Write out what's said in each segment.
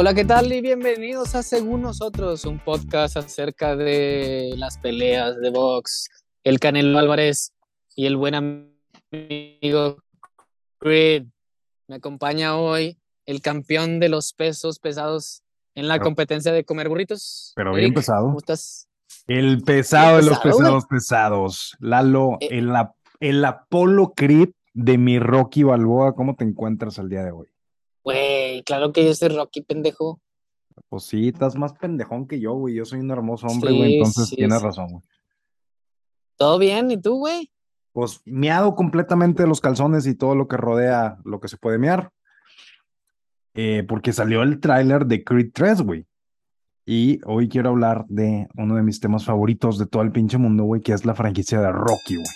Hola, ¿qué tal? Y bienvenidos a Según Nosotros, un podcast acerca de las peleas de box. El Canelo Álvarez y el buen amigo Creed. Me acompaña hoy el campeón de los pesos pesados en la Pero- competencia de comer burritos. Pero bien Eric, pesado. ¿Cómo estás? El pesado de los pesados pesados. Lalo, Eh. el, el Apolo Creed de mi Rocky Balboa, ¿cómo te encuentras al día de hoy? Güey, claro que yo soy Rocky, pendejo. Pues sí, estás más pendejón que yo, güey. Yo soy un hermoso hombre, Sí, güey. Entonces sí, tienes sí. razón, güey. ¿Todo bien? ¿Y tú, güey? Pues meado completamente los calzones y todo lo que rodea lo que se puede mear. Eh, porque salió el tráiler de Creed 3, güey. Y hoy quiero hablar de uno de mis temas favoritos de todo el pinche mundo, güey, que es la franquicia de Rocky, güey.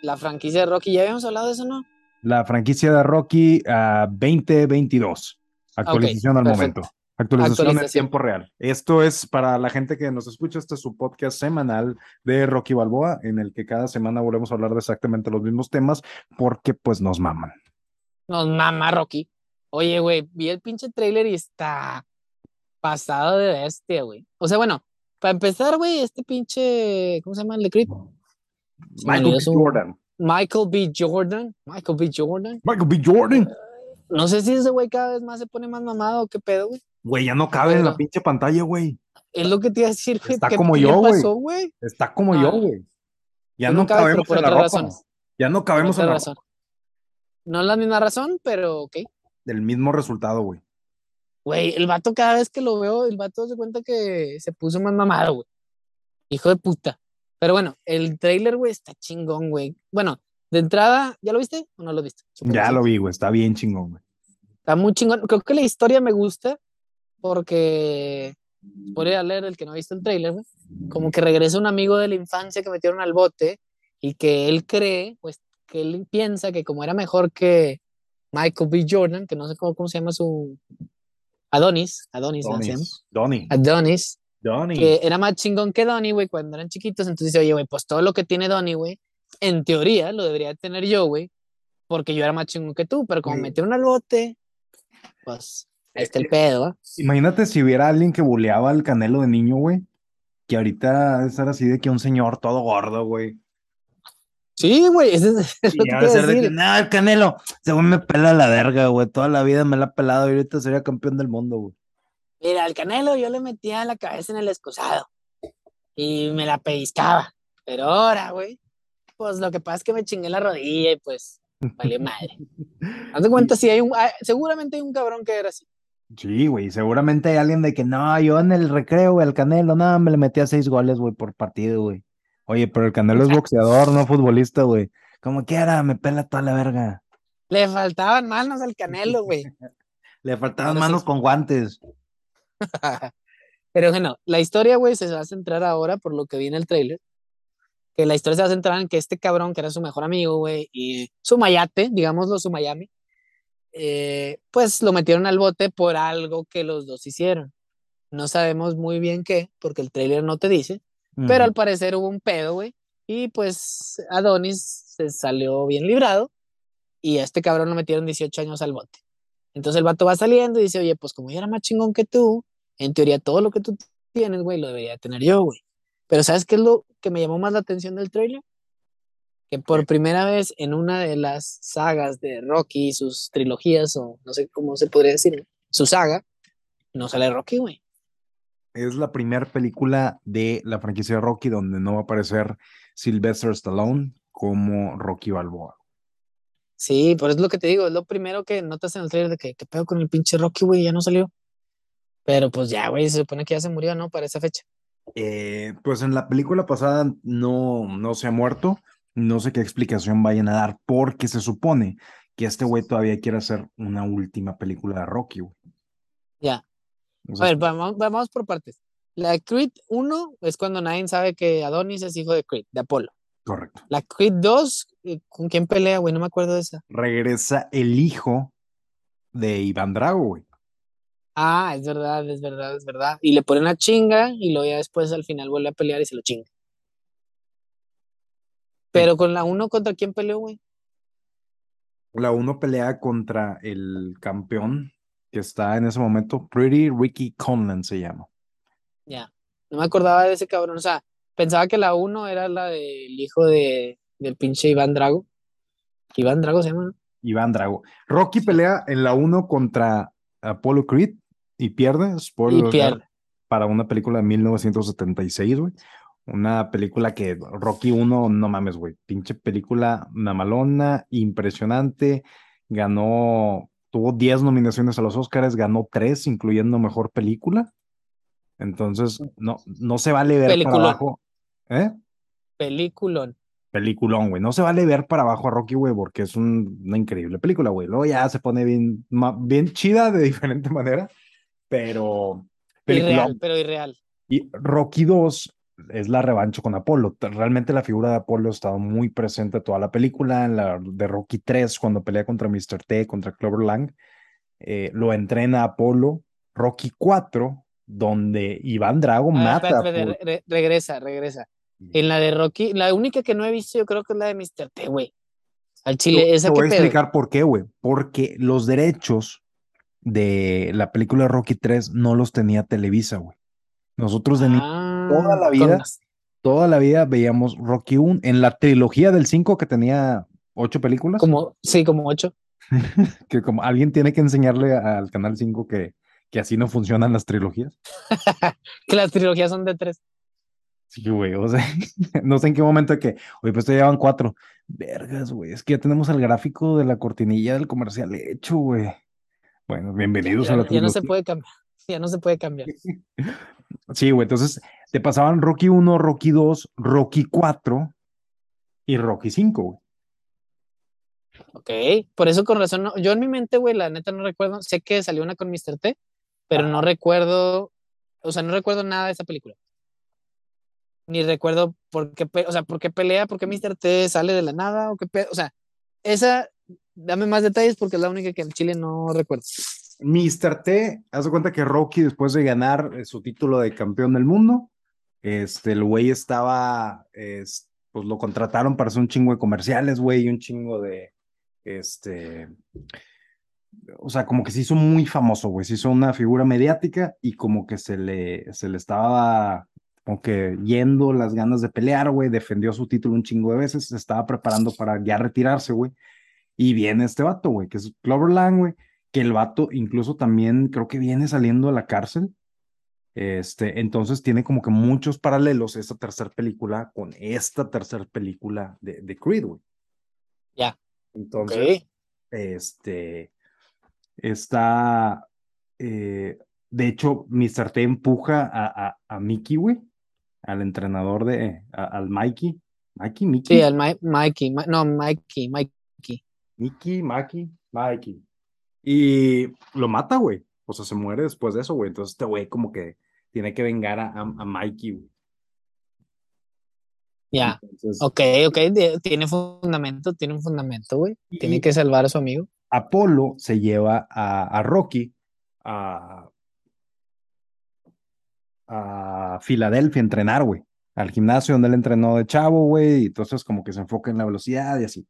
La franquicia de Rocky, ¿ya habíamos hablado de eso, no? La franquicia de Rocky ah, 2022. Actualización al perfecto. momento. Actualización en tiempo real. Esto es para la gente que nos escucha. Este es su podcast semanal de Rocky Balboa, en el que cada semana volvemos a hablar de exactamente los mismos temas, porque pues nos maman. Nos mama Rocky. Oye, güey, vi el pinche trailer y está pasado de bestia, güey. O sea, bueno, para empezar, güey, este pinche, ¿cómo se llama el de Creed? Michael Jordan. Michael B. Jordan. Michael B. Jordan. Michael B. Jordan. No sé si ese güey cada vez más se pone más mamado o qué pedo, güey. Güey, ya no cabe en la pinche pantalla, güey. Es lo que te iba a decir, güey. Está ¿qué- como yo, güey. Está como yo, güey. Ya Tú no cabemos por en la ropa. razones. Ya no cabemos en la ropa. razón. No es la misma razón, pero ok. Del mismo resultado, güey. Güey, el vato cada vez que lo veo, el vato se cuenta que se puso más mamado, güey. Hijo de puta. Pero bueno, el trailer, güey, está chingón, güey. Bueno, de entrada, ¿ya lo viste o no lo viste? Ya lo vi, güey. Está bien chingón, güey. Está muy chingón. Creo que la historia me gusta porque, podría leer el que no ha visto el trailer, güey, como que regresa un amigo de la infancia que metieron al bote y que él cree, pues, que él piensa que como era mejor que Michael B. Jordan, que no sé cómo, cómo se llama su... Adonis, Adonis, ¿no se llama? Donnie. Adonis, Donnie. que era más chingón que Donnie, güey, cuando eran chiquitos. Entonces dice, oye, güey, pues todo lo que tiene Donnie, güey, en teoría lo debería tener yo, güey, porque yo era más chingón que tú, pero como Güey. metieron al bote, pues, ahí está el pedo. Imagínate si hubiera alguien que buleaba al Canelo de niño, güey. Que ahorita estar así de que un señor todo gordo, güey. Sí, güey, es, es Y ser de que, no, el Canelo, ese güey me pela la verga, güey. Toda la vida me la ha pelado y ahorita sería campeón del mundo, güey. Mira, al Canelo yo le metía la cabeza en el excusado y me la pellizcaba. Pero ahora, güey, pues lo que pasa es que me chingué la rodilla y pues valió madre. Haz de cuenta, si hay un, ah, seguramente hay un cabrón que era así. Sí, güey. Seguramente hay alguien de que, no, yo en el recreo, güey, el Canelo, no, me le metía seis goles, güey, por partido, güey. Oye, pero el Canelo es boxeador, no futbolista, güey. Como quiera, me pela toda la verga. Le faltaban manos al Canelo, güey. Le faltaban manos con guantes. Pero bueno, la historia, güey, se va a centrar ahora, por lo que vi en el trailer, que la historia se va a centrar en que este cabrón, que era su mejor amigo, güey, y su mayate, digámoslo, su Miami, eh, pues lo metieron al bote por algo que los dos hicieron. No sabemos muy bien qué, porque el trailer no te dice, pero al parecer hubo un pedo, güey, y pues Adonis se salió bien librado, y a este cabrón lo metieron 18 años al bote. Entonces el vato va saliendo y dice, oye, pues como yo era más chingón que tú, en teoría todo lo que tú tienes, güey, lo debería tener yo, güey. Pero ¿sabes qué es lo que me llamó más la atención del trailer? Que por primera vez en una de las sagas de Rocky, sus trilogías, o no sé cómo se podría decir, su saga, no sale Rocky, güey. Es la primera película de la franquicia de Rocky donde no va a aparecer Sylvester Stallone como Rocky Balboa. Sí, por eso es lo que te digo, es lo primero que notas en el trailer de que, ¿qué pedo con el pinche Rocky, güey? Ya no salió. Pero pues ya, güey, se supone que ya se murió, ¿no? Para esa fecha. Eh, pues en la película pasada no, no se ha muerto. No sé qué explicación vayan a dar, porque se supone que este güey todavía quiere hacer una última película de Rocky, güey. Ya. O A ver, vamos, vamos por partes. La Creed 1 es cuando nadie sabe que Adonis es hijo de Creed, de Apolo. correcto. La Creed 2, eh, ¿con quién pelea, güey? No me acuerdo de esa. Regresa el hijo de Iván Drago, güey. Ah, es verdad, es verdad, es verdad. Y le ponen la chinga y luego ya después al final vuelve a pelear y se lo chinga. Pero con la 1, ¿contra quién peleó, güey? La uno pelea contra el campeón que está en ese momento, Pretty Ricky Conlan se llama. Ya. No me acordaba de ese cabrón. O sea, pensaba que la 1 era la del hijo de, del pinche Iván Drago. Iván Drago se llama, ¿no? Iván Drago. Rocky pelea en la 1 contra Apollo Creed y pierde, Y spoiler alert, pierde. para una película de 1976, güey. Una película que Rocky 1, no mames, güey. Pinche película mamalona, impresionante. Ganó, tuvo 10 nominaciones a los Oscars, ganó 3, incluyendo mejor película. Entonces, no, no se vale ver para Peliculón. abajo. ¿Eh? Peliculón. Peliculón, güey. No se vale ver para abajo a Rocky, güey, porque es un- una increíble película, güey. Luego ya se pone bien, ma- bien chida de diferente manera, pero. Irreal, pero irreal. Y Rocky 2 es la revancha con Apolo. Realmente la figura de Apolo ha estado muy presente toda la película. En la de Rocky 3, cuando pelea contra Mr. T, contra Clover Lang, eh, lo entrena Apolo. Rocky 4, donde Iván Drago A ver, mata espérate, espérate, re- regresa, regresa. En la de Rocky, la única que no he visto yo creo que es la de Mr. T, güey. Al chile, Te esa voy que a pedo. explicar por qué, güey. Porque los derechos de la película Rocky 3 no los tenía Televisa, güey. Nosotros de Ah, toda la vida toda la vida veíamos Rocky 1 en la trilogía del 5 que tenía ocho películas. Como, sí, como ocho. Que como alguien tiene que enseñarle al canal 5 que, que así no funcionan las trilogías. Que las trilogías son de tres. Sí, güey, o sea, no sé en qué momento que, oye, pues te llevan cuatro. Vergas, güey, es que ya tenemos el gráfico de la cortinilla del comercial hecho, güey. Bueno, bienvenidos ya- a la ya no se trilogía. puede cambiar. Ya no se puede cambiar. Sí, güey, entonces te pasaban Rocky 1, Rocky 2, Rocky 4 y Rocky 5, güey. Ok, por eso con razón, no- yo en mi mente, güey, la neta no recuerdo, sé que salió una con Mr. T, pero no recuerdo, o sea, no recuerdo nada de esa película. Ni recuerdo por qué, o sea, por qué pelea, por qué Mr. T sale de la nada, o qué o sea, esa, dame más detalles porque es la única que en Chile no recuerdo. Mr. T, haz de cuenta que Rocky, después de ganar eh, su título de campeón del mundo, este, el güey estaba, es- pues lo contrataron para hacer un chingo de comerciales, güey, y un chingo de, este, o sea, como que se hizo muy famoso, güey, se hizo una figura mediática y como que se le, se le estaba como que yendo las ganas de pelear, güey, defendió su título un chingo de veces, se estaba preparando para ya retirarse, güey, y viene este vato, güey, que es Clover Lang, güey, que el vato incluso también creo que viene saliendo de la cárcel. Este, entonces tiene como que muchos paralelos esta tercera película con esta tercera película de, de Creed, güey. Ya. Entonces, Ok. este, está, eh, de hecho, Mr. T empuja a, a, a Mickey, güey, al entrenador de, a- al Mikey, Mikey, Mickey, Sí, al Mi- Mikey, Mi- no, Mikey, Mikey. Mickey, Mikey, Mikey. Y lo mata, güey. O sea, se muere después de eso, güey. Entonces este güey como que tiene que vengar a, a, a Mikey, güey. Ya, Entonces, ok, ok, tiene fundamento, tiene un fundamento, güey. Tiene que salvar a su amigo. Apolo se lleva a, a Rocky a, a Filadelfia a entrenar, güey. Al gimnasio donde él entrenó de chavo, güey. Y entonces como que se enfoca en la velocidad y así.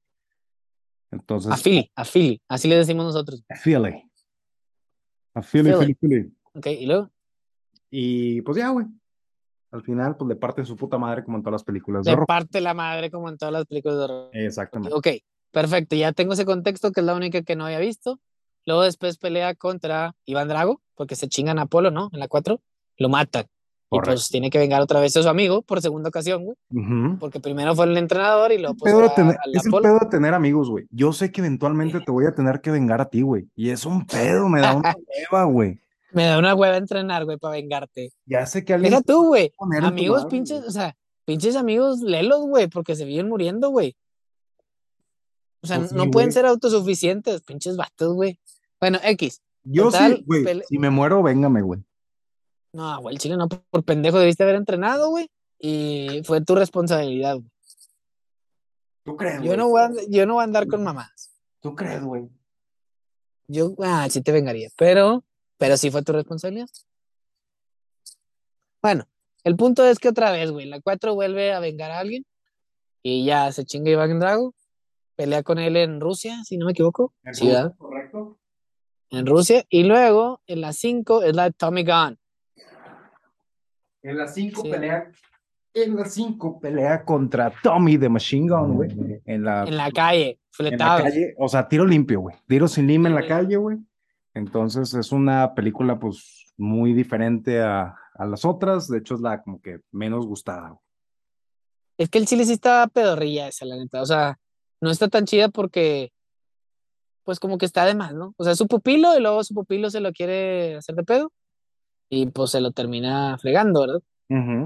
Entonces, A Philly, a Philly, así le decimos nosotros. a Philly. A Philly, Philly. Philly, Philly. Ok, y luego, Y pues ya, güey. Al final, pues le parten su puta madre como en todas las películas de Rocky. parte la madre como en todas las películas de horror. Exactamente. Ok, perfecto, ya tengo ese contexto que es la única que no había visto. Luego después pelea contra Iván Drago, porque se chingan a Apolo, ¿no? En la 4, lo matan. Y pues tiene que vengar otra vez a su amigo por segunda ocasión, güey. Porque primero fue el entrenador y luego pues a- es el Apolo. pedo de tener amigos, güey. Yo sé que eventualmente te voy a tener que vengar a ti, güey. Y es un pedo, me da una hueva, güey. Me da una hueva entrenar, güey, para vengarte. Ya sé que alguien Deja tú, güey. Amigos madre, pinches, güey. o sea, pinches amigos lelos, güey, porque se viven muriendo, güey. O sea, Pues sí, no pueden güey. ser autosuficientes, pinches vatos, güey. Bueno, X. Yo total, sí, güey. Si me muero, véngame, güey. No, güey, el chile no, por pendejo debiste haber entrenado, güey. Y fue tu responsabilidad, güey. ¿Tú crees, Yo no voy a, yo no voy a andar con mamadas. ¿Tú crees, güey? Yo, ah, sí te vengaría, pero, pero sí fue tu responsabilidad. Bueno, el punto es que otra vez, güey, la 4 vuelve a vengar a alguien y ya se chinga Iván Drago, pelea con él en Rusia, si no me equivoco. Sí, ¿verdad? ¿Correcto? en Rusia. Y luego en la 5 es la de Tommy Gunn. En la 5 Sí. pelea. En la 5 pelea contra Tommy de Machine Gun, güey. En la, En la calle, en la fletado. calle. O sea, tiro limpio, güey. Tiro sin lima en la calle, güey. Entonces es una película, pues, muy diferente a, a las otras. De hecho, es la como que menos gustada. güey. Es que el chile sí está pedorrilla esa, la neta. O sea, no está tan chida porque, pues como que está de más, ¿no? O sea, su pupilo y luego su pupilo se lo quiere hacer de pedo y pues se lo termina fregando, ¿verdad?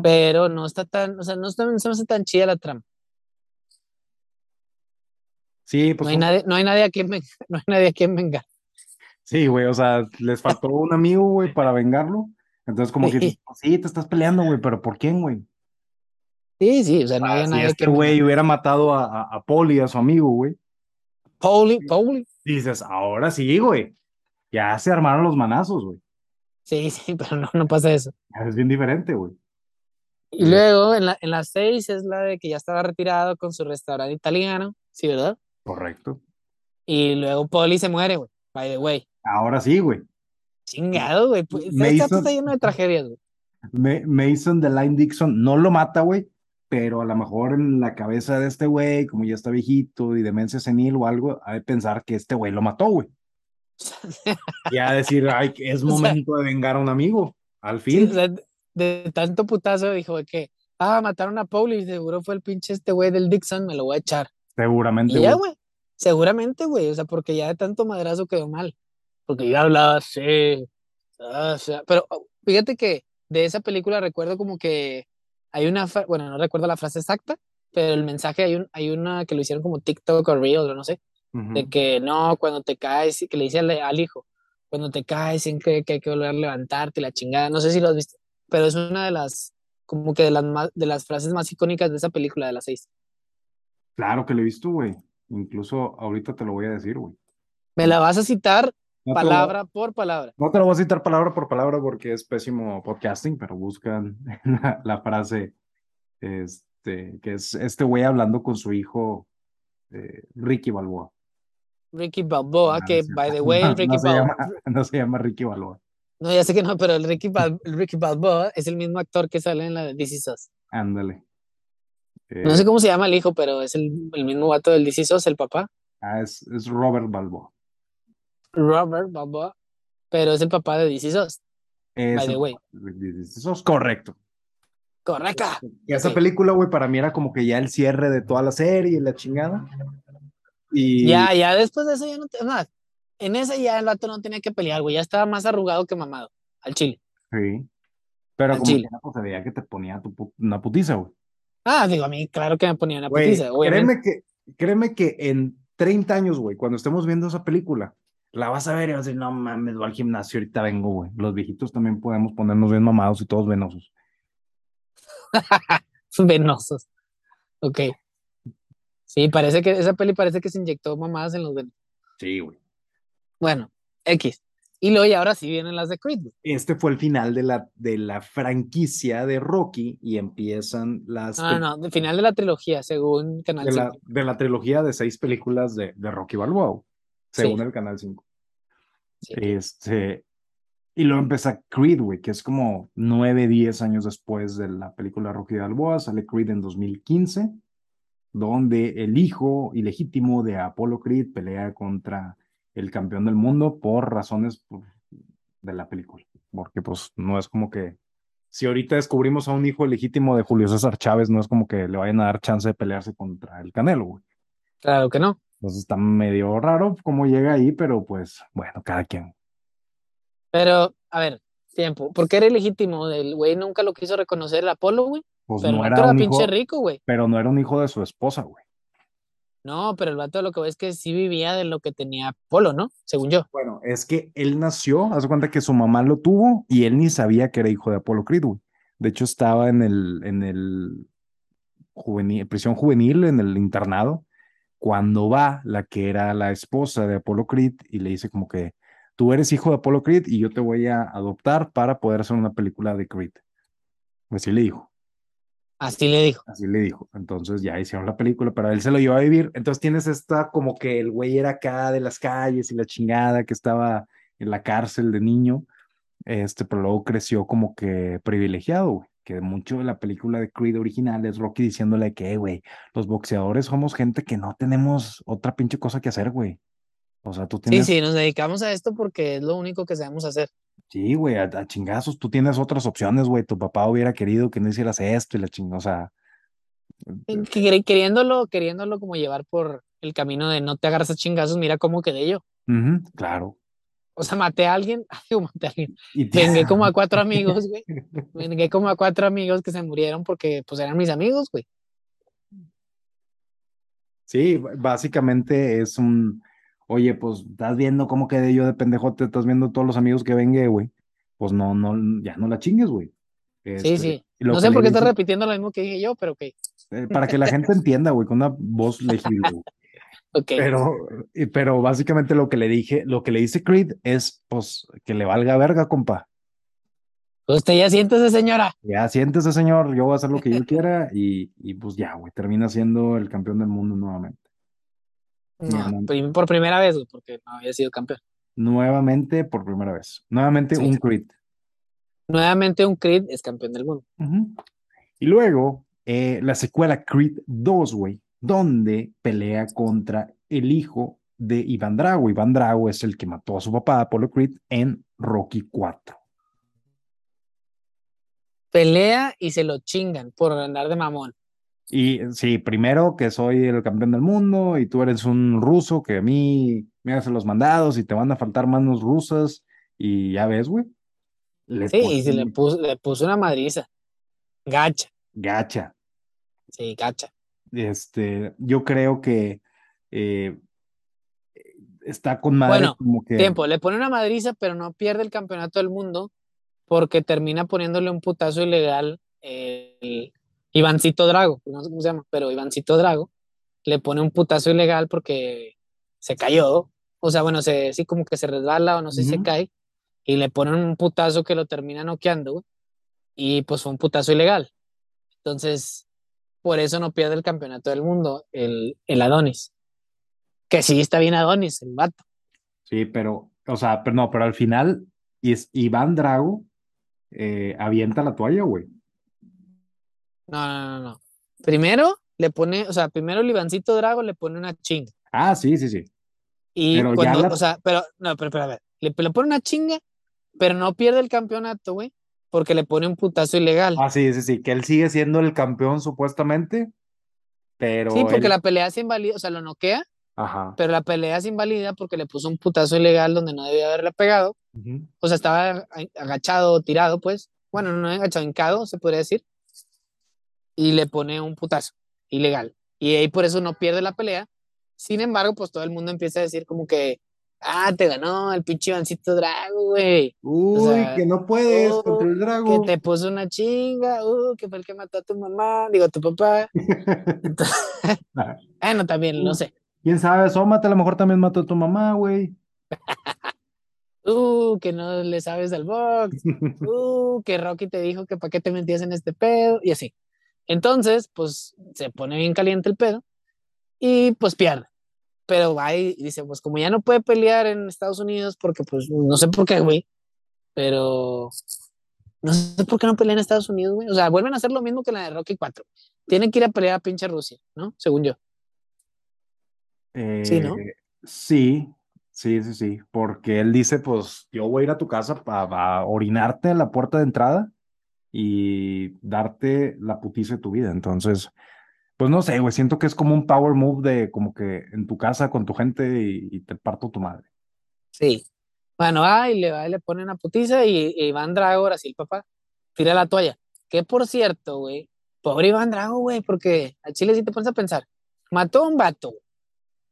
Pero no está tan, o sea, no está, no se me hace tan chida la trama. Sí, No pues hay son- nadie, no hay nadie a quien vengar, no hay nadie a quien vengar. Sí, güey, o sea, les faltó un amigo, güey, para vengarlo. Entonces, como que, dices, "Pues sí, te estás peleando, güey, pero ¿por quién, güey? Sí, sí, o sea, no Ah, había si nadie este güey hubiera matado a, a, a Poli, a su amigo, güey, Pauli, Pauli. dices, ahora sí, güey, ya se armaron los manazos, güey. Sí, sí, pero no, no pasa eso. Es bien diferente, güey. Y Sí. luego en la, en la seis es la de que ya estaba retirado con su restaurante italiano, sí, ¿verdad? Correcto. Y luego Polly se muere, güey. By the way. Ahora sí, güey. Chingado, güey. Pues, hizo- está lleno de tragedias, güey. Ma- Mason de Line Dixon no lo mata, güey, pero a lo mejor en la cabeza de este güey, como ya está viejito y demencia senil o algo, ha de pensar que este güey lo mató, güey. Y ha de decir, ay, es O sea- momento de vengar a un amigo. Al Sí, fin. o sea, de, de tanto putazo dijo que, ah, mataron a Pauli, seguro fue el pinche este güey del Dixon, me lo voy a echar. Seguramente, Y ya, güey. Seguramente, güey. O sea, porque ya de tanto madrazo quedó mal. Porque yo hablaba así. ah, o sea, pero oh, fíjate que de esa película recuerdo como que hay una, bueno, no recuerdo la frase exacta, pero el mensaje hay, un, hay una que lo hicieron como TikTok o Reels o no sé, De que no, cuando te caes, que le dice al, al hijo, cuando te caes, sin que, que hay que volver a levantarte, la chingada, no sé si lo has visto, pero es una de las, como que de las, más, de las frases más icónicas de esa película, de las seis. Claro que lo he visto, güey. Incluso ahorita te lo voy a decir, güey. Me la vas a citar No te lo- palabra por palabra. No te lo voy a citar palabra por palabra porque es pésimo podcasting, pero buscan la, la frase este, que es este güey hablando con su hijo eh, Ricky Balboa. Ricky Balboa, No, que, no by the way, No, Ricky no se Balboa. llama, no se llama Ricky Balboa. No, ya sé que no, pero el Ricky, Bal- el Ricky Balboa es el mismo actor que sale en la de This Is Us. Ándale. No Eh, sé cómo se llama el hijo, pero es el, el mismo vato del This Is Us, el papá, ah, es, es Robert Balboa. Robert Balboa, pero es el papá de This Is Us, Es by the way. Es correcto. Correcto. Y esa película, güey, para mí era como que ya el cierre de toda la serie y la chingada. Y Ya, ya después de eso ya no te, nada. En esa ya el vato no tenía que pelear, güey, ya estaba más arrugado que mamado, al chile. sí. Pero Al como chile. que pues, se veía que te ponía tu pu- una putiza, güey. Ah, digo, a mí, claro que me ponía una Güey, putiza, obviamente. créeme que, créeme que en 30 años, güey, cuando estemos viendo esa película, la vas a ver y vas a decir, no mames, voy al gimnasio, ahorita vengo, güey. Los viejitos también podemos ponernos bien mamados y todos venosos. Venosos. Ok. Sí, parece que esa peli parece que se inyectó mamadas en los venos. Sí, güey. Bueno, X. Y luego, y ahora sí vienen las de Creed. güey. Este fue el final de la, de la franquicia de Rocky y empiezan las No, no, no, del final de la trilogía, según Canal de la, 5. de la trilogía de seis películas de, de Rocky Balboa, según Sí. el Canal 5. Sí. Este, y luego empieza Creed, güey, que es como nueve, diez años después de la película Rocky Balboa, sale Creed en 2015, donde el hijo ilegítimo de Apollo Creed pelea contra el campeón del mundo por razones de la película, porque pues no es como que si ahorita descubrimos a un hijo legítimo de Julio César Chávez, no es como que le vayan a dar chance de pelearse contra el Canelo, güey. Claro que no. Entonces está medio raro cómo llega ahí, pero pues bueno, cada quien. Pero, a ver, tiempo. ¿Por qué era ilegítimo? El güey nunca lo quiso reconocer el Apolo, güey. Pues Pero no el era vato era un hijo, pinche rico, güey. pero no era un hijo de su esposa, güey. No, pero el vato lo que ves es que sí vivía de lo que tenía Apolo, ¿no? Según yo. Bueno, es que él nació, haz cuenta que su mamá lo tuvo y él ni sabía que era hijo de Apolo Creed, güey. De hecho, estaba en el, en el juvenil, prisión juvenil, en el internado, cuando va la que era la esposa de Apolo Creed y le dice como que tú eres hijo de Apolo Creed y yo te voy a adoptar para poder hacer una película de Creed. Así le dijo. Así le dijo. Así le dijo. Entonces ya hicieron la película, pero él se lo llevó a vivir. Entonces tienes esta como que el güey era acá de las calles y la chingada que estaba en la cárcel de niño, este, pero luego creció como que privilegiado, güey. Que mucho de la película de Creed original es Rocky diciéndole que, güey, los boxeadores somos gente que no tenemos otra pinche cosa que hacer, güey. O sea, tú Sí, tienes. sí, nos dedicamos a esto porque es lo único que sabemos hacer. Sí, güey, a, a chingazos, tú tienes otras opciones, güey. Tu papá hubiera querido que no hicieras esto y la chingada, o sea, que- Queriéndolo, queriéndolo como llevar por el camino de no te agarras a chingazos, mira cómo quedé yo. claro. O sea, maté a alguien, digo, maté a alguien. Y Vengué como a cuatro amigos, güey. Vengué como a cuatro amigos que se murieron porque pues eran mis amigos, güey. Sí, básicamente es un, oye, pues estás viendo cómo quedé yo de pendejote, estás viendo todos los amigos que vengué, güey. Pues no, no, ya no la chingues, güey. Sí, Este, sí. No sé por qué estás repitiendo lo mismo que dije yo, pero ok. eh, para que la gente entienda, güey, con una voz legible. güey. Ok. Pero, pero básicamente lo que le dije, lo que le dice Creed es, pues, que le valga verga, compa. Usted ya siéntese, señora. Ya siéntese, señor, yo voy a hacer lo que yo quiera y, y pues ya, güey, termina siendo el campeón del mundo nuevamente. No, por primera vez, porque no había sido campeón. Nuevamente por primera vez. Nuevamente Sí. un Creed. Nuevamente un Creed es campeón del mundo. Y luego eh, la secuela Creed 2, güey, donde pelea contra el hijo de Iván Drago. Iván Drago es el que mató a su papá, Apollo Creed, en Rocky 4. Pelea y se lo chingan por andar de mamón. Y sí, primero que soy el campeón del mundo y tú eres un ruso que a mí me hace los mandados y te van a faltar manos rusas y ya ves, güey. Sí, y se le puso, le puso una madriza. Gacha. gacha. Sí, gacha. Este, yo creo que eh, está con madre Bueno, como que Tiempo, le pone una madriza, pero no pierde el campeonato del mundo porque termina poniéndole un putazo ilegal el Ivancito Drago, no sé cómo se llama, pero Ivancito Drago le pone un putazo ilegal porque se cayó, o sea, bueno, se, sí como que se resbala o no sé si se cae y le ponen un putazo que lo termina noqueando y pues fue un putazo ilegal. Entonces, por eso no pierde el campeonato del mundo el, el Adonis. Que sí está bien Adonis, el vato. Sí, pero, o sea, pero no, pero al final Iván Drago eh, avienta la toalla, güey. No, no, no, no. Primero le pone, o sea, primero el Ivancito Drago le pone una chinga. Ah, sí, sí, sí. Y Pero cuando, la- o sea, pero, no, pero, pero a ver, le, le pone una chinga, pero no pierde el campeonato, güey, porque le pone un putazo ilegal. Ah, sí, sí, sí, que él sigue siendo el campeón supuestamente, pero sí, porque él- la pelea se invalida, o sea, lo noquea, Ajá. pero la pelea se invalida porque le puso un putazo ilegal donde no debía haberle pegado. Ujú. O sea, estaba agachado, tirado, pues. Bueno, no agachado, hincado, se podría decir. Y le pone un putazo ilegal. Y ahí por eso no pierde la pelea. Sin embargo, pues todo el mundo empieza a decir como que, ah, te ganó el pinche Ivancito Drago, güey. Uy, sea, que no puedes oh, contra el Que Drago. te puso una chinga, uh, que fue el que mató a tu mamá, digo, a tu papá. Bueno, también, no sé. ¿Quién sabe? Sómate, a lo mejor también mató a tu mamá, güey. Uh, que no le sabes al box. uh, que Rocky te dijo que para qué te metías en este pedo y así. Entonces, pues se pone bien caliente el pedo y pues pierde. Pero va y dice, pues como ya no puede pelear en Estados Unidos porque pues no sé por qué, güey, pero no sé por qué no pelea en Estados Unidos, güey. O sea, vuelven a hacer lo mismo que la de Rocky 4. Tienen que ir a pelear a pinche Rusia, ¿no? Según yo. Sí, ¿no? Eh, sí, sí, sí, sí, porque él dice, pues yo voy a ir a tu casa para orinarte en la puerta de entrada y darte la putiza de tu vida. Entonces, pues no sé, güey, siento que es como un power move de como que en tu casa con tu gente y, y te parto tu madre. Sí. Bueno, y le y le pone una putiza y, y Iván Drago, el papá, tira la toalla. Que por cierto, güey, pobre Iván Drago, güey, porque a Chile sí te pones a pensar, mató a un vato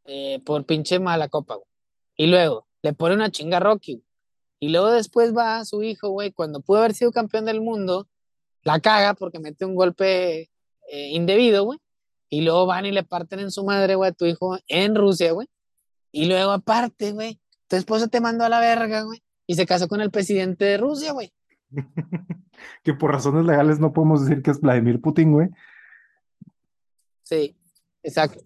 eh, por pinche mala copa, güey. Y luego le pone una chinga a Rocky. Y luego después va su hijo, güey, cuando pudo haber sido campeón del mundo, la caga porque mete un golpe eh, indebido, güey. Y luego van y le parten en su madre, güey, a tu hijo en Rusia, güey. Y luego aparte, güey, tu esposo te mandó a la verga, güey. Y se casó con el presidente de Rusia, güey. Que por razones legales no podemos decir que es Vladimir Putin, güey. Sí, exacto.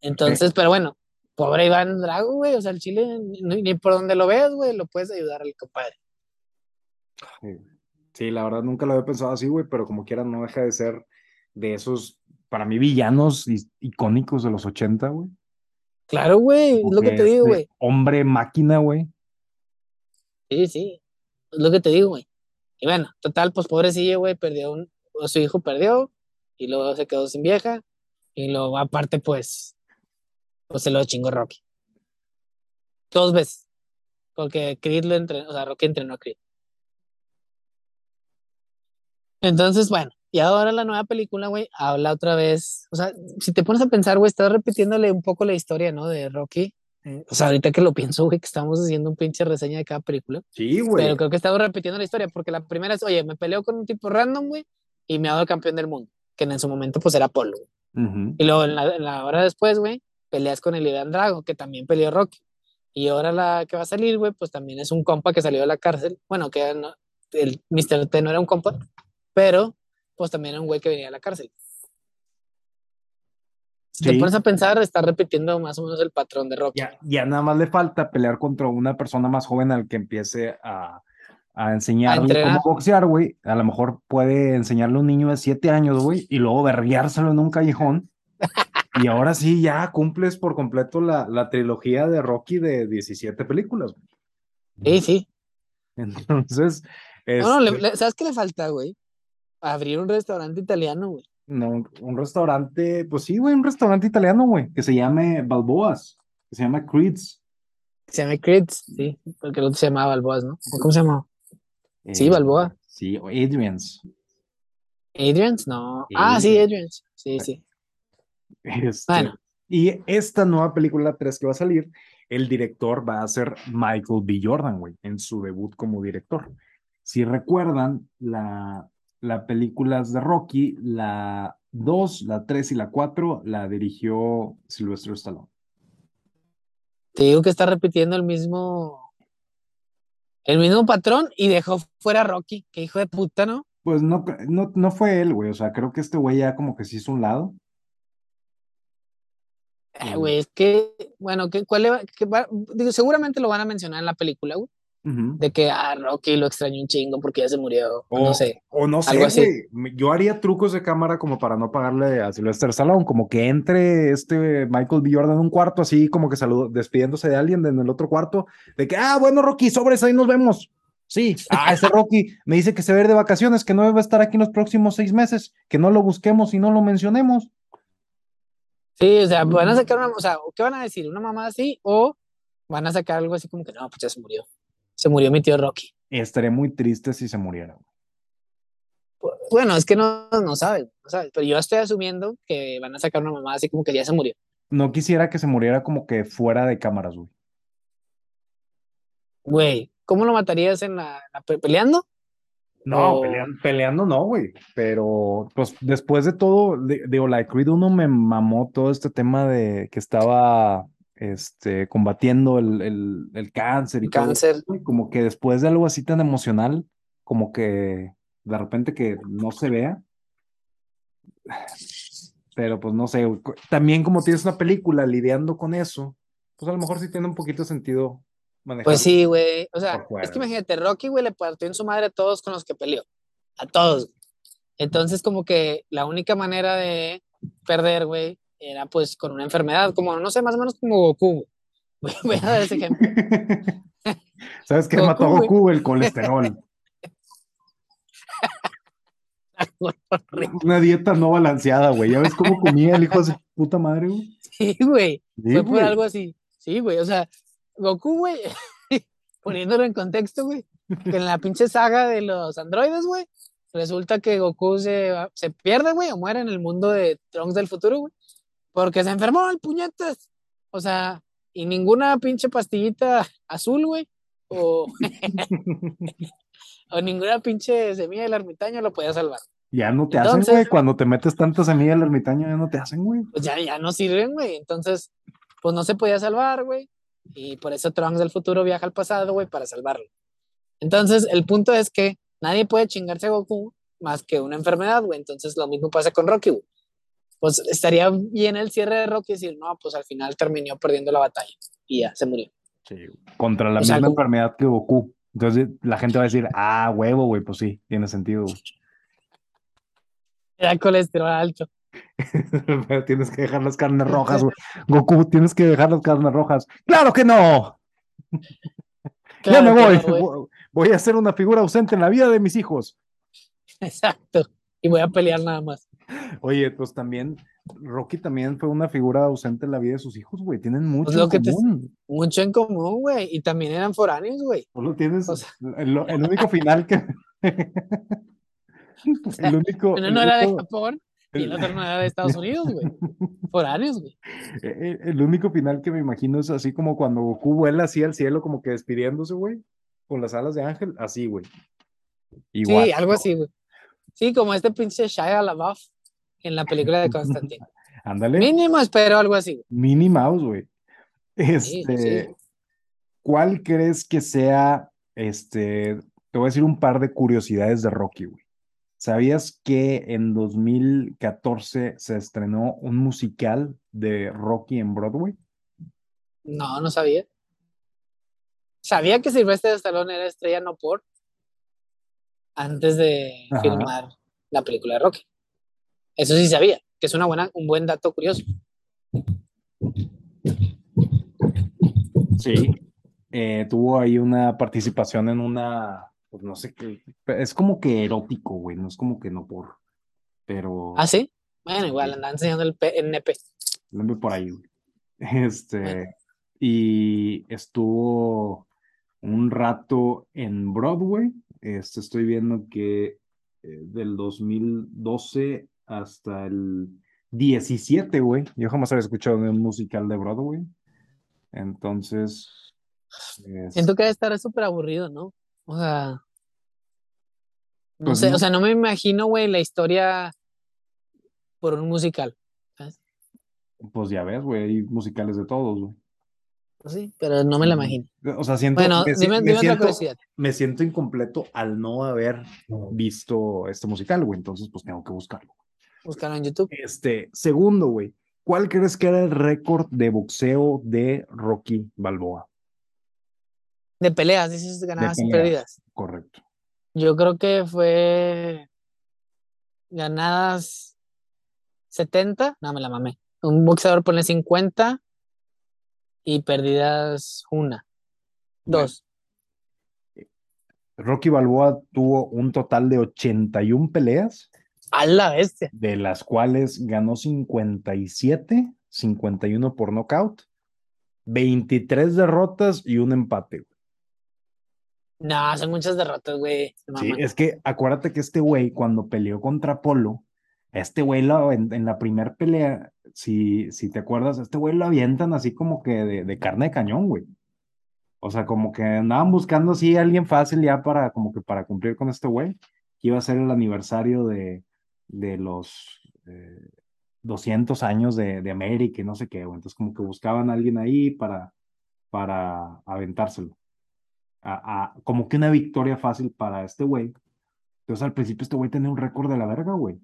Entonces, pero bueno, pobre Iván Drago, güey, o sea, el Chile, ni, ni por donde lo veas, güey, lo puedes ayudar al compadre. Sí, la verdad nunca lo había pensado así, güey, pero como quiera no deja de ser de esos, para mí, villanos icónicos de los 80, güey. Claro, güey, es lo que te digo, güey. Hombre máquina, güey. Sí, sí, es lo que te digo, güey. Y bueno, total, pues pobrecillo, güey, perdió un, o su hijo perdió, y luego se quedó sin vieja, y luego aparte, pues, pues se lo chingó Rocky. Dos veces, porque Creed lo entrenó, o sea, Rocky entrenó a Creed. Entonces, bueno, y ahora la nueva película, güey, habla otra vez, o sea, si te pones a pensar, güey, estás repitiéndole un poco la historia, ¿no? De Rocky. Eh, o sea, ahorita que lo pienso, güey, que estamos haciendo un pinche reseña de cada película. Sí, güey. Pero creo que estamos repitiendo la historia, porque la primera es, oye, me peleo con un tipo random, güey, y me hago el campeón del mundo, que en su momento, pues, era güey. Ujú. Y luego, en la, en la hora después, güey, peleas con el Iván Drago, que también peleó Rocky. Y ahora la que va a salir, güey, pues también es un compa que salió de la cárcel. Bueno, que no- el Mr. T no era un compa, pero pues también era un güey que venía de la cárcel. Si te Sí. pones a pensar, está repitiendo más o menos el patrón de Rocky. Ya, ya nada más le falta pelear contra una persona más joven al que empiece a, a enseñarle cómo boxear, güey. A lo mejor puede enseñarle a un niño de 7 años, güey, y luego verguiárselo en un callejón. Y ahora sí, ya cumples por completo la, la trilogía de Rocky de 17 películas. güey. Sí, sí. Entonces, No, no, le- este, le- ¿sabes qué le falta, güey? Abrir un restaurante italiano, güey. no, un- restaurante, pues sí, güey, un restaurante italiano, güey, que se llame Balboas, que se llama Creeds. Se llama Crits, sí, porque el otro se llamaba Balboas, ¿no? ¿O ¿Cómo se llama? Sí, Eh, Balboa. Sí, o Adrian's. Adrians, no. Ah, sí, Adrians. Sí, sí. Este, Bueno. Y esta nueva película 3 que va a salir, el director va a ser Michael B. Jordan, güey, en su debut como director. Si recuerdan, la, la películas de Rocky, la 2, la 3 y la 4 la dirigió Sylvester Stallone. Te digo que está repitiendo el mismo, el mismo patrón y dejó fuera a Rocky. Qué hijo de puta, ¿no? Pues no, no, no fue él, güey, o sea, creo que este güey ya como que se hizo un lado. Eh, güey, es que, bueno, ¿qué, cuál le va- va- digo, seguramente lo van a mencionar en la película, güey, De que a Rocky lo extrañó un chingo porque ya se murió, o no sé. O no sé, algo así. Yo haría trucos de cámara como para no pagarle a Sylvester Stallone, como que entre este Michael B. Jordan en un cuarto, así como que saludo, despidiéndose de alguien en el otro cuarto, de que, ah, bueno, Rocky, sobres, ahí nos vemos. Sí, ah, ese Rocky me dice que se va a ir de vacaciones, que no va a estar aquí en los próximos seis meses, que no lo busquemos y no lo mencionemos. Sí, o sea, van a sacar una, o sea, ¿qué van a decir? ¿Una mamá así? O van a sacar algo así como que no, pues ya se murió. Se murió mi tío Rocky. Estaré muy triste si se muriera. Bueno, es que no, no saben, no saben, pero yo estoy asumiendo que van a sacar una mamá así como que ya se murió. No quisiera que se muriera como que fuera de cámaras, güey. Güey, ¿cómo lo matarías en la, la pe- peleando? No, O- peleando, peleando no, güey. Pero, pues, después de todo, de, digo, la de Creed 1 me mamó todo este tema de que estaba este, combatiendo el, el, el cáncer y El todo cáncer. eso. Como que después de algo así tan emocional, como que de repente que no se vea. Pero, pues, no sé. También como tienes una película lidiando con eso, pues a lo mejor sí tiene un poquito de sentido manejar. Pues sí, güey. O sea, es que imagínate, Rocky, güey, le partió en su madre a todos con los que peleó. A todos. Entonces, como que la única manera de perder, güey, era pues con una enfermedad, como, no sé, más o menos como Goku. güey. Voy a dar ese ejemplo. ¿Sabes qué Goku, mató a güey. Goku? El colesterol. Una dieta no balanceada, güey. ¿Ya ves cómo comía el hijo de su puta madre, güey? Sí, güey. Sí, Fue por algo así. Sí, güey. O sea, Goku, güey, poniéndolo en contexto, güey, que en la pinche saga de los androides, güey, resulta que Goku se, se pierde, güey, o muere en el mundo de Trunks del futuro, güey, porque se enfermó el puñetas. O sea, y ninguna pinche pastillita azul, güey, o, o ninguna pinche semilla del ermitaño lo podía salvar. Ya no te hacen, güey. Cuando te metes tanta semilla al ermitaño, ya no te hacen, güey. pues ya, ya no sirven, güey. Entonces, pues no se podía salvar, güey. Y por eso Trunks del futuro viaja al pasado, güey, para salvarlo. Entonces, el punto es que nadie puede chingarse a Goku más que una enfermedad, güey. Entonces, lo mismo pasa con Rocky, güey. Pues estaría bien el cierre de Rocky decir, no, pues al final terminó perdiendo la batalla y ya se murió. Sí, contra la O sea, misma enfermedad que Goku. Entonces la gente va a decir, ah, huevo, güey, pues sí, tiene sentido. güey. Era colesterol alto. Pero tienes que dejar las carnes rojas, güey. Goku, tienes que dejar las carnes rojas. ¡Claro que no! ya me voy. no, voy a ser una figura ausente en la vida de mis hijos. Exacto. Y voy a pelear nada más. Oye, pues también, Rocky también fue una figura ausente en la vida de sus hijos, güey. Tienen mucho Pues lo en que te- común. Mucho en común, güey. Y también eran foráneos, güey. Solo tienes o sea- el, el único final que. el único. Uno no era de único- Japón y el otro no era de Estados Unidos, güey. Foráneos, güey. Eh, El único final que me imagino es así como cuando Goku vuela así al cielo, como que despidiéndose, güey, con las alas de ángel, así, güey. Igual. Sí, algo así, güey. Sí, como este pinche Shia LaBeouf en la película de Constantine. Ándale. Mínimo espero algo así. Minnie Mouse, güey. Sí, Este, sí. ¿cuál crees que sea, este, te voy a decir un par de curiosidades de Rocky, güey. ¿Sabías que en 2014 se estrenó un musical de Rocky en Broadway? No, no sabía. Sabía que Sylvester Stallone era estrella no por antes de Ajá. filmar la película de Rocky. Eso sí sabía, que es una buena, un buen dato curioso. Sí. Eh, tuvo ahí una participación en una, pues no sé qué, es como que erótico, güey, no es como que no por, pero ¿Ah, sí? Bueno, igual andaba enseñando el, el nepe. ande por ahí, güey. Este, Bueno. y estuvo un rato en Broadway. Este, estoy viendo que eh, del 2012 hasta el 17, güey. Yo jamás había escuchado un musical de Broadway. Entonces, es- Siento que debe estar súper aburrido, ¿no? O sea, no Pues sé, no. o sea, no me imagino, güey, la historia por un musical. pues ya ves, güey, hay musicales de todos, güey. Pues sí, pero no me la imagino. O sea, siento, Bueno, me, dime, me dime otra siento, curiosidad. me siento incompleto al no haber visto este musical, güey. Entonces, pues tengo que buscarlo. Búscalo en YouTube. Este, segundo, güey. ¿Cuál crees que era el récord de boxeo de Rocky Balboa? De peleas, dices ganadas y perdidas. Correcto. Yo creo que fue ganadas 70, no me la mamé. Un boxeador pone 50 y perdidas una, dos. Rocky Balboa tuvo un total de 81 peleas, A la bestia. de las cuales ganó 57, 51 por nocaut, 23 derrotas y un empate. güey. No, son muchas derrotas, güey. Sí, es que acuérdate que este güey, cuando peleó contra Polo, este güey lo- en, en la primera pelea, si, si te acuerdas, este güey lo avientan así como que de, de carne de cañón, güey. O sea, como que andaban buscando así a alguien fácil ya para, como que para cumplir con este güey, que iba a ser el aniversario de, de los eh, 200 años de, de América y no sé qué, güey. Entonces como que buscaban a alguien ahí para, para aventárselo. A, a- como que una victoria fácil para este güey. Entonces al principio este güey tenía un récord de la verga, güey.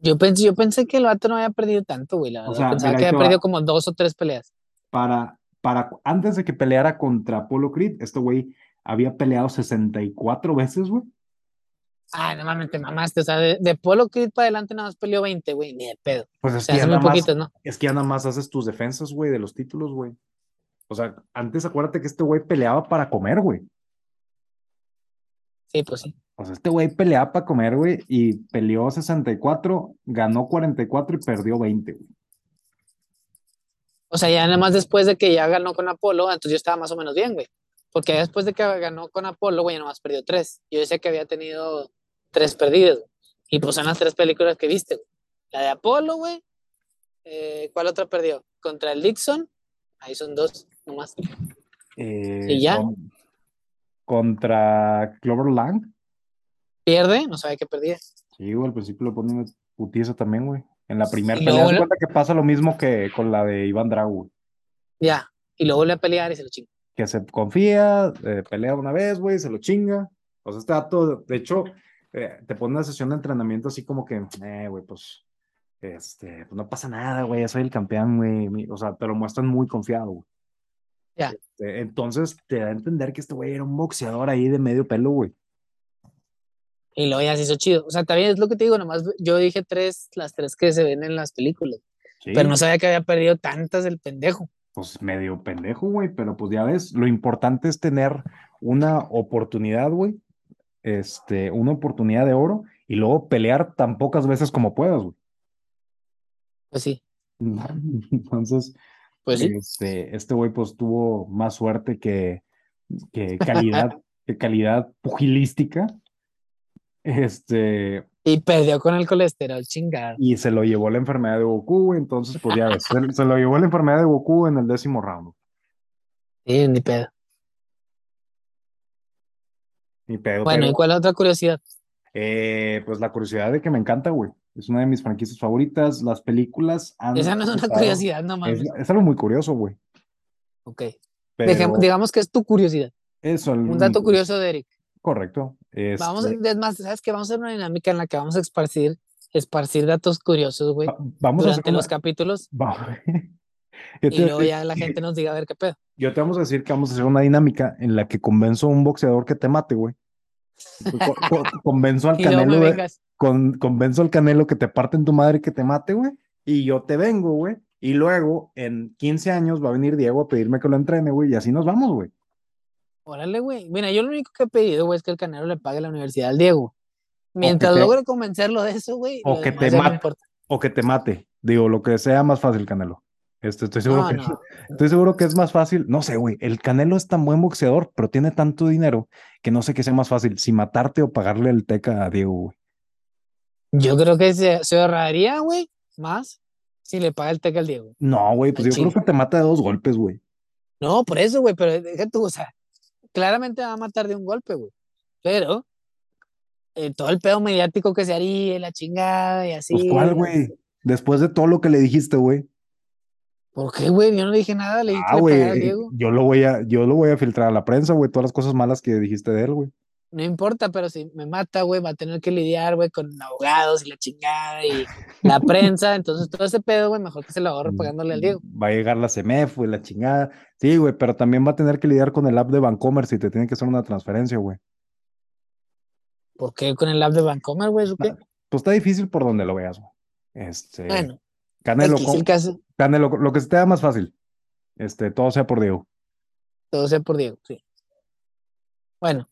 Yo pensé, yo pensé que el vato no había perdido tanto, güey. La O sea, pensaba que había perdido como dos o tres peleas. Para, para, antes de que peleara contra Apollo Creed, este güey había peleado 64 veces, güey. Ay, no mames, te mamaste. O sea, de, de Polo Creed para adelante nada más peleó 20, güey. Ni de pedo. Pues O es sea, que, ya nada más, poquitos, ¿no? es que ya nada más haces tus defensas, güey, de los títulos, güey. O sea, antes acuérdate que este güey peleaba para comer, güey. Sí, pues sí. O sea, este güey peleaba para comer, güey, y peleó 64, ganó 44 y perdió 20, güey. O sea, ya nada más después de que ya ganó con Apolo, entonces yo estaba más o menos bien, güey. Porque después de que ganó con Apolo, güey, ya nada más perdió tres. Yo decía que había tenido tres perdidas. Y pues son las tres películas que viste, güey. La de Apolo, güey. Eh, ¿Cuál otra perdió? Contra el Dixon. Ahí son dos, nomás. Eh, ¿Y ya? con- contra Clover Lang. Pierde, no sabe que perdía. Sí, güey, al principio le ponen una putiza también, güey. En la primera pelea, la- cuenta que pasa lo mismo que con la de Iván Drago, güey. Ya. Y luego vuelve a pelear y se lo chingó. Que se confía, eh, pelea una vez, güey, se lo chinga. O sea, está todo. De hecho, eh, te pone una sesión de entrenamiento así como que, eh, güey, pues Este, pues no pasa nada, güey, soy el campeón, güey. O sea, te lo muestran muy confiado, güey. Ya. Este, entonces te da a entender que este güey era un boxeador ahí de medio pelo, güey. Y luego ya se hizo chido. O sea, también es lo que te digo, nomás yo dije tres, las tres que se ven en las películas. Sí, Pero no sabía que había perdido tantas el pendejo. pues medio pendejo, güey, pero pues ya ves, lo importante es tener una oportunidad, güey. Este, una oportunidad de oro y luego pelear tan pocas veces como puedas, güey. Pues sí, Entonces, pues sí. este, este güey pues tuvo más suerte que, que calidad, que calidad pugilística. Este, Y perdió con el colesterol, chingado. y se lo llevó la enfermedad de Goku. Entonces, pues ya ves, se, se lo llevó la enfermedad de Goku en el décimo round. Sí, ni pedo. Ni pedo, Bueno, pero, ¿y cuál otra curiosidad? eh, pues la curiosidad de que me encanta, güey. Es una de mis franquicias favoritas. Las películas han Esa no es una estado- curiosidad, no Es, mames. es algo muy curioso, güey. Ok. Pero Dejemos- digamos que es tu curiosidad. eso, Un dato curioso de Eric. Correcto. Vamos, Este, es más, ¿sabes qué? Vamos a hacer una dinámica en la que vamos a esparcir, esparcir datos curiosos, güey, va- vamos a hacer durante una- los capítulos va- Yo y te, luego ya la gente nos diga a ver qué pedo. yo te vamos a decir que vamos a hacer una dinámica en la que convenzo a un boxeador que te mate, güey. Co- co- convenzo al canelo, de- con, convenzo al canelo que te parte en tu madre que te mate, güey. Y yo te vengo, güey. Y luego, en 15 años, va a venir Diego a pedirme que lo entrene, güey. Y así nos vamos, güey. Órale, güey. Mira, yo lo único que he pedido, güey, es que el Canelo le pague la universidad al Diego. Mientras te- logre convencerlo de eso, güey, o que te no mate. O que te mate. Digo, lo que sea más fácil, Canelo. Este, estoy seguro No, que, no. estoy seguro que es más fácil. No sé, güey. El Canelo es tan buen boxeador, pero tiene tanto dinero que no sé qué sea más fácil, si matarte o pagarle el teca a Diego, güey. Yo creo que se, se ahorraría, güey, más si le paga el teca al Diego. No, güey, pues Al yo creo que te mata de dos golpes, güey. No, por eso, güey, pero deja tú, o sea, claramente va a matar de un golpe, güey. Pero eh, todo el pedo mediático que se haría, la chingada y así. Pues cuál, güey. Después de todo lo que le dijiste, güey. ¿Por qué, güey? Yo no dije nada, le dije Ah, güey, Diego. yo lo voy a, yo lo voy a filtrar a la prensa, güey, todas las cosas malas que dijiste de él, güey. No importa, pero si me mata, güey, va a tener que lidiar, güey, con abogados y la chingada y la prensa. Entonces, todo ese pedo, güey, mejor que se lo ahorre pagándole al Diego. Va a llegar la CEMEF, güey, la chingada. Sí, güey, pero también va a tener que lidiar con el app de Bancomer si te tiene que hacer una transferencia, güey. ¿Por qué con el app de Bancomer, güey? Pues está difícil por donde lo veas, güey. Este, Bueno, Canelo, X, con- el caso, Canelo, lo que se te da más fácil. Este, todo sea por Diego. todo sea por Diego, sí. Bueno,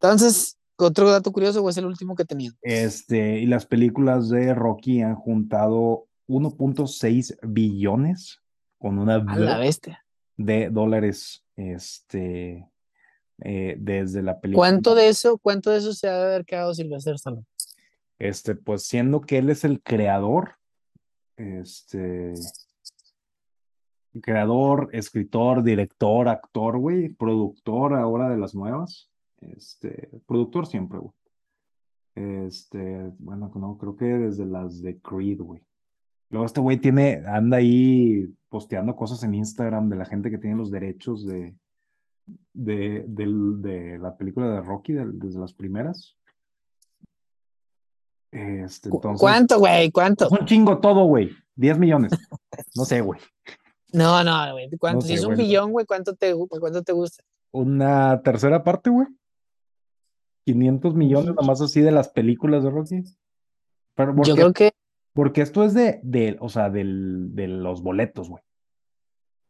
entonces, otro dato curioso, güey, es el último que tenía. Este, y las películas de Rocky han juntado 1.6 billones con una A la bestia. de dólares, este, eh, desde la película. ¿Cuánto de eso, cuánto de eso se ha de haber quedado Sylvester Stallone? Este, pues siendo que él es el creador, este, creador, escritor, director, actor, güey, productor ahora de las nuevas, este, productor siempre, güey. Este, bueno, no, creo que desde las de Creed, güey. Luego este güey tiene, anda ahí posteando cosas en Instagram de la gente que tiene los derechos de, de, de la película de Rocky, desde las primeras. Este, ¿Cu- entonces, ¿Cuánto, güey? ¿Cuánto? es un chingo todo, güey. 10 millones. No sé, güey. No, no, güey. ¿Cuánto? No si es un billón, güey, ¿cuánto te, cuánto te gusta? Una tercera parte, güey. 500 millones nomás así de las películas de Rocky. Pero porque, Yo creo que porque esto es de, de o sea, del, de los boletos, güey.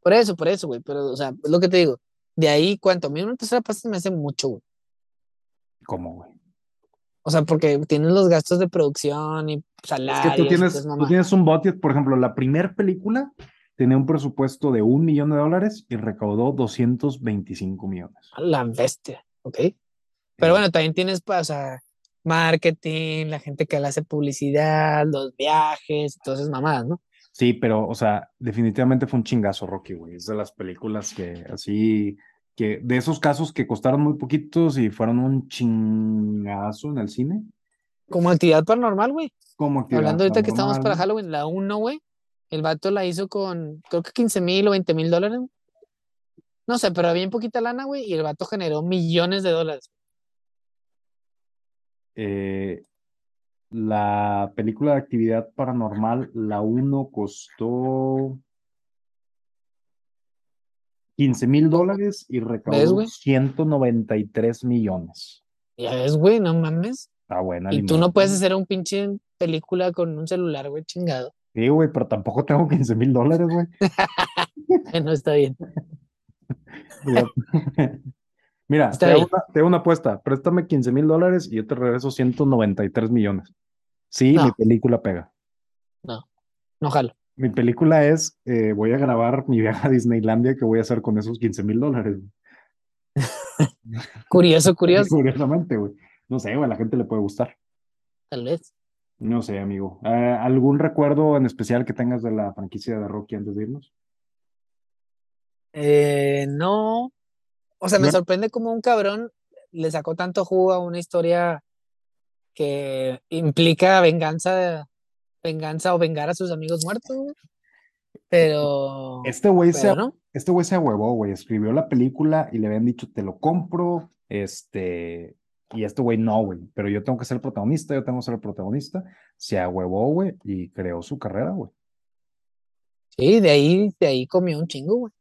por eso, por eso, güey. Pero, o sea, es lo que te digo. De ahí, ¿cuánto? A mí una tercera parte me hace mucho, güey. ¿Cómo, güey? O sea, porque tienes los gastos de producción y Es que salarios. tú tienes, tú tienes un budget, por ejemplo, la primera película tenía un presupuesto de un millón de dólares y recaudó 225 millones. La bestia, ¿ok? Pero bueno, también tienes, o sea, marketing, la gente que le hace publicidad, los viajes, esas mamadas, ¿no? Sí, pero, o sea, definitivamente fue un chingazo Rocky, güey. Es de las películas que así, que de esos casos que costaron muy poquitos y fueron un chingazo en el cine. Como actividad paranormal, güey. Como actividad Hablando ahorita que estamos para paranormal. Halloween, la 1, güey, el vato la hizo con, creo que 15 mil o 20 mil dólares. No sé, pero bien poquita lana, güey, y el vato generó millones de dólares. Eh, La película de actividad paranormal, la 1 costó 15 mil dólares y ¿Ves, recaudó güey? 193 millones. Ya ves, güey, no mames. Está buena. Y tú no puedes hacer un pinche película con un celular, güey, chingado. Sí, güey, pero tampoco tengo 15 mil dólares, güey. No está bien. Mira, te hago, una, te hago una apuesta. Préstame 15 mil dólares y yo te regreso 193 millones. Sí, No. mi película pega. No jalo. Mi película es, eh, voy a grabar mi viaje a Disneylandia que voy a hacer con esos 15 mil dólares. Curioso, curioso. Curiosamente, güey. No sé, güey, a la gente le puede gustar. Tal vez. No sé, amigo. Eh, ¿algún recuerdo en especial que tengas de la franquicia de Rocky antes de irnos? Eh, no. O sea, me sorprende cómo un cabrón le sacó tanto jugo a una historia que implica venganza, venganza o vengar a sus amigos muertos, güey. Pero, Este güey se, no. este güey se ahuevó, güey. Escribió la película y le habían dicho, te lo compro. Este, y este güey no, güey. Pero yo tengo que ser el protagonista, yo tengo que ser el protagonista. Se ahuevó, güey, y creó su carrera, güey. Sí, de ahí, de ahí comió un chingo, güey.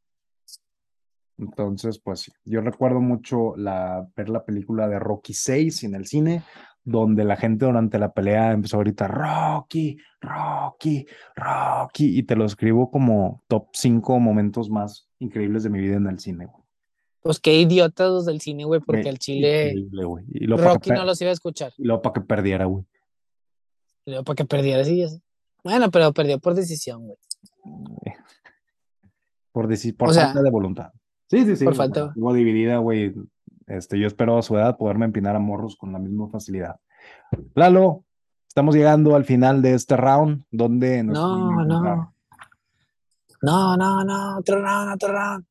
Entonces, pues sí, yo recuerdo mucho la, ver la película de Rocky 6 en el cine, donde la gente durante la pelea empezó a gritar Rocky, Rocky, Rocky, y te lo escribo como top 5 momentos más increíbles de mi vida en el cine, güey. Pues qué idiotas los del cine, güey, porque al chile increíble, güey. Y para Rocky no los iba a escuchar. y luego para que perdiera, güey. Y luego para que perdiera, sí, ya sé. Bueno, pero perdió por decisión, güey. Por, por O sea, falta de voluntad. Sí, sí, sí. por falta- Estuvo dividida, güey. Este, yo espero a su edad poderme empinar a morros con la misma facilidad. Lalo, estamos llegando al final de este round, donde nos No, no. No, no, no, otro round, otro round.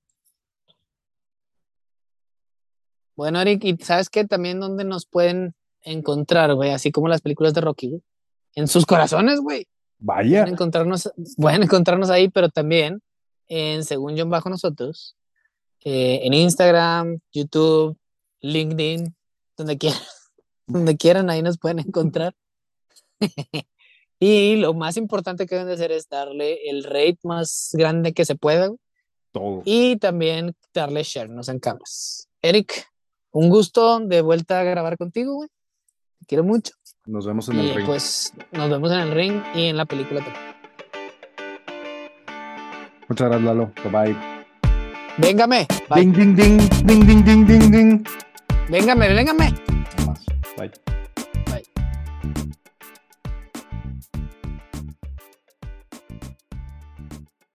Bueno, Eric, ¿y sabes qué? También dónde nos pueden encontrar, güey, así como las películas de Rocky, güey. En sus corazones, güey. Vaya, Pueden encontrarnos, pueden encontrarnos ahí, pero también en Según John Bajo Nosotros, eh, en Instagram, YouTube, LinkedIn, donde quieran, donde quieran, ahí nos pueden encontrar. y lo más importante que deben de hacer es darle el rate más grande que se pueda todo. y también darle share, no sean cabras. Eric, un gusto de vuelta a grabar contigo, güey. Te quiero mucho. Nos vemos en el ring. pues nos vemos en el ring y en la película también. Muchas gracias, Lalo. Bye bye. Véngame, bye. Ding, ding, ding, ding, ding, ding, ding, ding. Véngame, véngame.